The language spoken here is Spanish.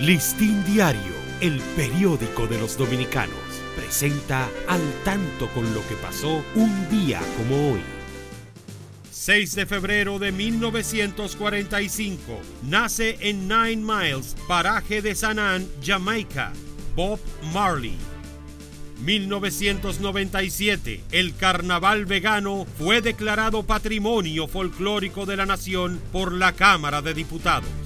Listín Diario, el periódico de los dominicanos, presenta al tanto con lo que pasó un día como hoy. 6 de febrero de 1945, nace en Nine Miles, paraje de San Jamaica, Bob Marley. 1997, el carnaval vegano fue declarado Patrimonio Folclórico de la Nación por la Cámara de Diputados.